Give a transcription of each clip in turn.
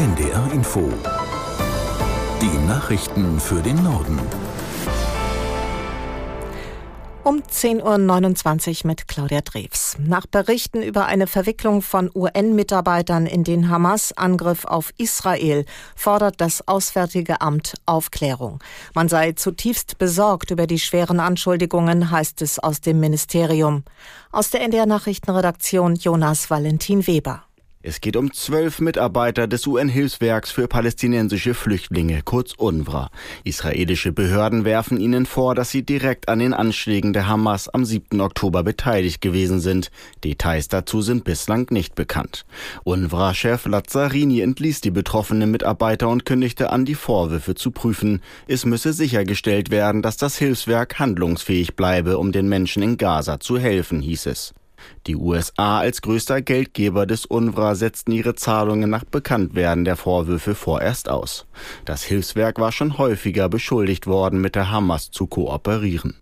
NDR Info. Die Nachrichten für den Norden. Um 10.29 Uhr mit Claudia Drews. Nach Berichten über eine Verwicklung von UN-Mitarbeitern in den Hamas-Angriff auf Israel fordert das Auswärtige Amt Aufklärung. Man sei zutiefst besorgt über die schweren Anschuldigungen, heißt es aus dem Ministerium. Aus der NDR-Nachrichtenredaktion Jonas Valentin Weber. Es geht um zwölf Mitarbeiter des UN-Hilfswerks für palästinensische Flüchtlinge, kurz UNWRA. Israelische Behörden werfen ihnen vor, dass sie direkt an den Anschlägen der Hamas am 7. Oktober beteiligt gewesen sind. Details dazu sind bislang nicht bekannt. UNWRA-Chef Lazzarini entließ die betroffenen Mitarbeiter und kündigte an, die Vorwürfe zu prüfen. Es müsse sichergestellt werden, dass das Hilfswerk handlungsfähig bleibe, um den Menschen in Gaza zu helfen, hieß es. Die USA als größter Geldgeber des UNRWA setzten ihre Zahlungen nach Bekanntwerden der Vorwürfe vorerst aus. Das Hilfswerk war schon häufiger beschuldigt worden, mit der Hamas zu kooperieren.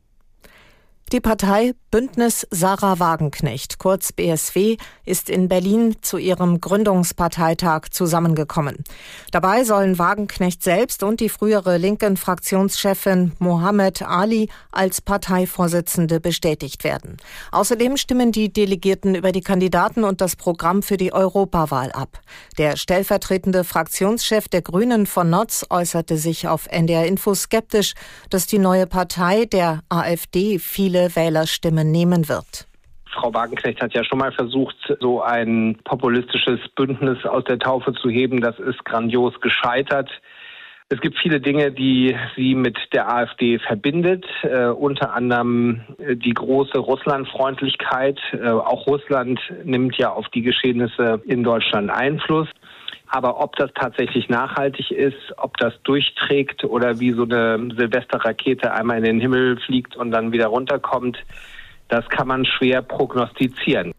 Die Partei Bündnis Sarah Wagenknecht, kurz BSW, ist in Berlin zu ihrem Gründungsparteitag zusammengekommen. Dabei sollen Wagenknecht selbst und die frühere linken Fraktionschefin Mohammed Ali als Parteivorsitzende bestätigt werden. Außerdem stimmen die Delegierten über die Kandidaten und das Programm für die Europawahl ab. Der stellvertretende Fraktionschef der Grünen von Notz äußerte sich auf NDR Info skeptisch, dass die neue Partei der AfD viele viele Wählerstimmen nehmen wird. Frau Wagenknecht hat ja schon mal versucht, so ein populistisches Bündnis aus der Taufe zu heben. Das ist grandios gescheitert. Es gibt viele Dinge, die sie mit der AfD verbindet, äh, unter anderem äh, die große Russlandfreundlichkeit. Äh, auch Russland nimmt ja auf die Geschehnisse in Deutschland Einfluss. Aber ob das tatsächlich nachhaltig ist, ob das durchträgt oder wie so eine Silvesterrakete einmal in den Himmel fliegt und dann wieder runterkommt, das kann man schwer prognostizieren.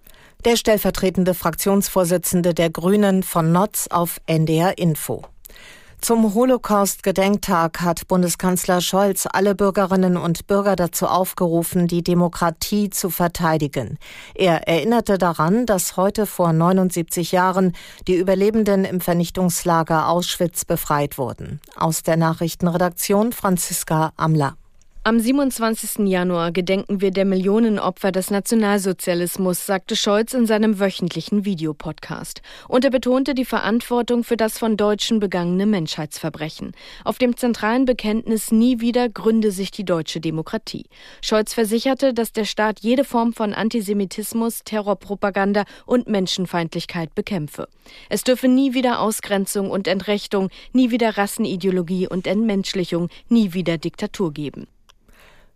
Der stellvertretende Fraktionsvorsitzende der Grünen von Notz auf NDR Info. Zum Holocaust-Gedenktag hat Bundeskanzler Scholz alle Bürgerinnen und Bürger dazu aufgerufen, die Demokratie zu verteidigen. Er erinnerte daran, dass heute vor 79 Jahren die Überlebenden im Vernichtungslager Auschwitz befreit wurden. Aus der Nachrichtenredaktion Franziska Amler. Am 27. Januar gedenken wir der Millionen Opfer des Nationalsozialismus, sagte Scholz in seinem wöchentlichen Videopodcast. Und er betonte die Verantwortung für das von Deutschen begangene Menschheitsverbrechen. Auf dem zentralen Bekenntnis Nie wieder gründe sich die deutsche Demokratie. Scholz versicherte, dass der Staat jede Form von Antisemitismus, Terrorpropaganda und Menschenfeindlichkeit bekämpfe. Es dürfe nie wieder Ausgrenzung und Entrechtung, nie wieder Rassenideologie und Entmenschlichung, nie wieder Diktatur geben.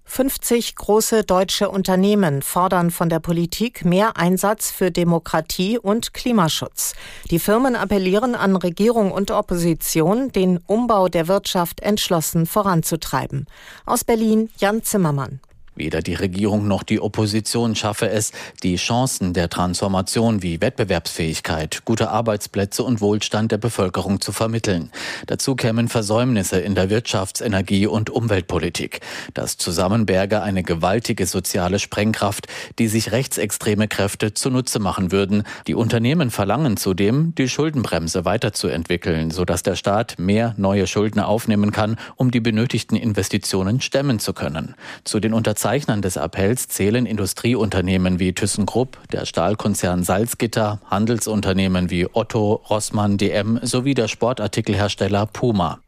50 große deutsche Unternehmen fordern von der Politik mehr Einsatz für Demokratie und Klimaschutz. Die Firmen appellieren an Regierung und Opposition, den Umbau der Wirtschaft entschlossen voranzutreiben. Aus Berlin Jan Zimmermann. Weder die Regierung noch die Opposition schaffe es, die Chancen der Transformation wie Wettbewerbsfähigkeit, gute Arbeitsplätze und Wohlstand der Bevölkerung zu vermitteln. Dazu kämen Versäumnisse in der Wirtschafts-, Energie- und Umweltpolitik. Das Zusammenberge eine gewaltige soziale Sprengkraft, die sich rechtsextreme Kräfte zunutze machen würden. Die Unternehmen verlangen zudem, die Schuldenbremse weiterzuentwickeln, sodass der Staat mehr neue Schulden aufnehmen kann, um die benötigten Investitionen stemmen zu können. Zu den Unterzeichnern des Appells zählen Industrieunternehmen wie ThyssenKrupp, der Stahlkonzern Salzgitter, Handelsunternehmen wie Otto, Rossmann, DM sowie der Sportartikelhersteller Puma.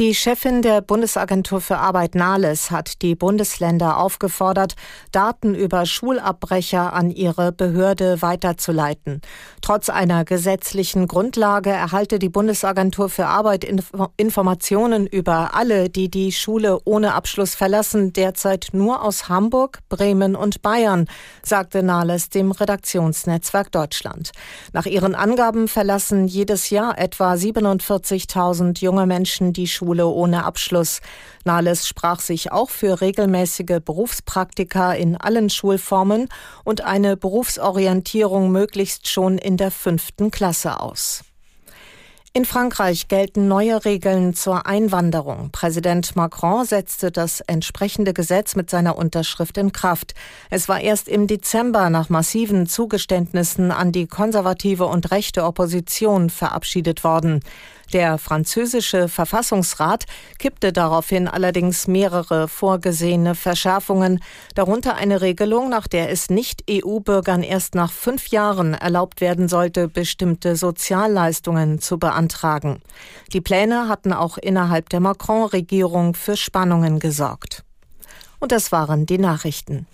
Die Chefin der Bundesagentur für Arbeit Nahles hat die Bundesländer aufgefordert, Daten über Schulabbrecher an ihre Behörde weiterzuleiten. Trotz einer gesetzlichen Grundlage erhalte die Bundesagentur für Arbeit Inf Informationen über alle, die die Schule ohne Abschluss verlassen, derzeit nur aus Hamburg, Bremen und Bayern, sagte Nahles dem Redaktionsnetzwerk Deutschland. Nach ihren Angaben verlassen jedes Jahr etwa 47.000 junge Menschen die Schule Schule ohne Abschluss. Nahles sprach sich auch für regelmäßige Berufspraktika in allen Schulformen und eine Berufsorientierung möglichst schon in der fünften Klasse aus. In Frankreich gelten neue Regeln zur Einwanderung. Präsident Macron setzte das entsprechende Gesetz mit seiner Unterschrift in Kraft. Es war erst im Dezember nach massiven Zugeständnissen an die konservative und rechte Opposition verabschiedet worden. Der französische Verfassungsrat kippte daraufhin allerdings mehrere vorgesehene Verschärfungen, darunter eine Regelung, nach der es Nicht-EU-Bürgern erst nach fünf Jahren erlaubt werden sollte, bestimmte Sozialleistungen zu beantragen. Die Pläne hatten auch innerhalb der Macron-Regierung für Spannungen gesorgt. Und das waren die Nachrichten.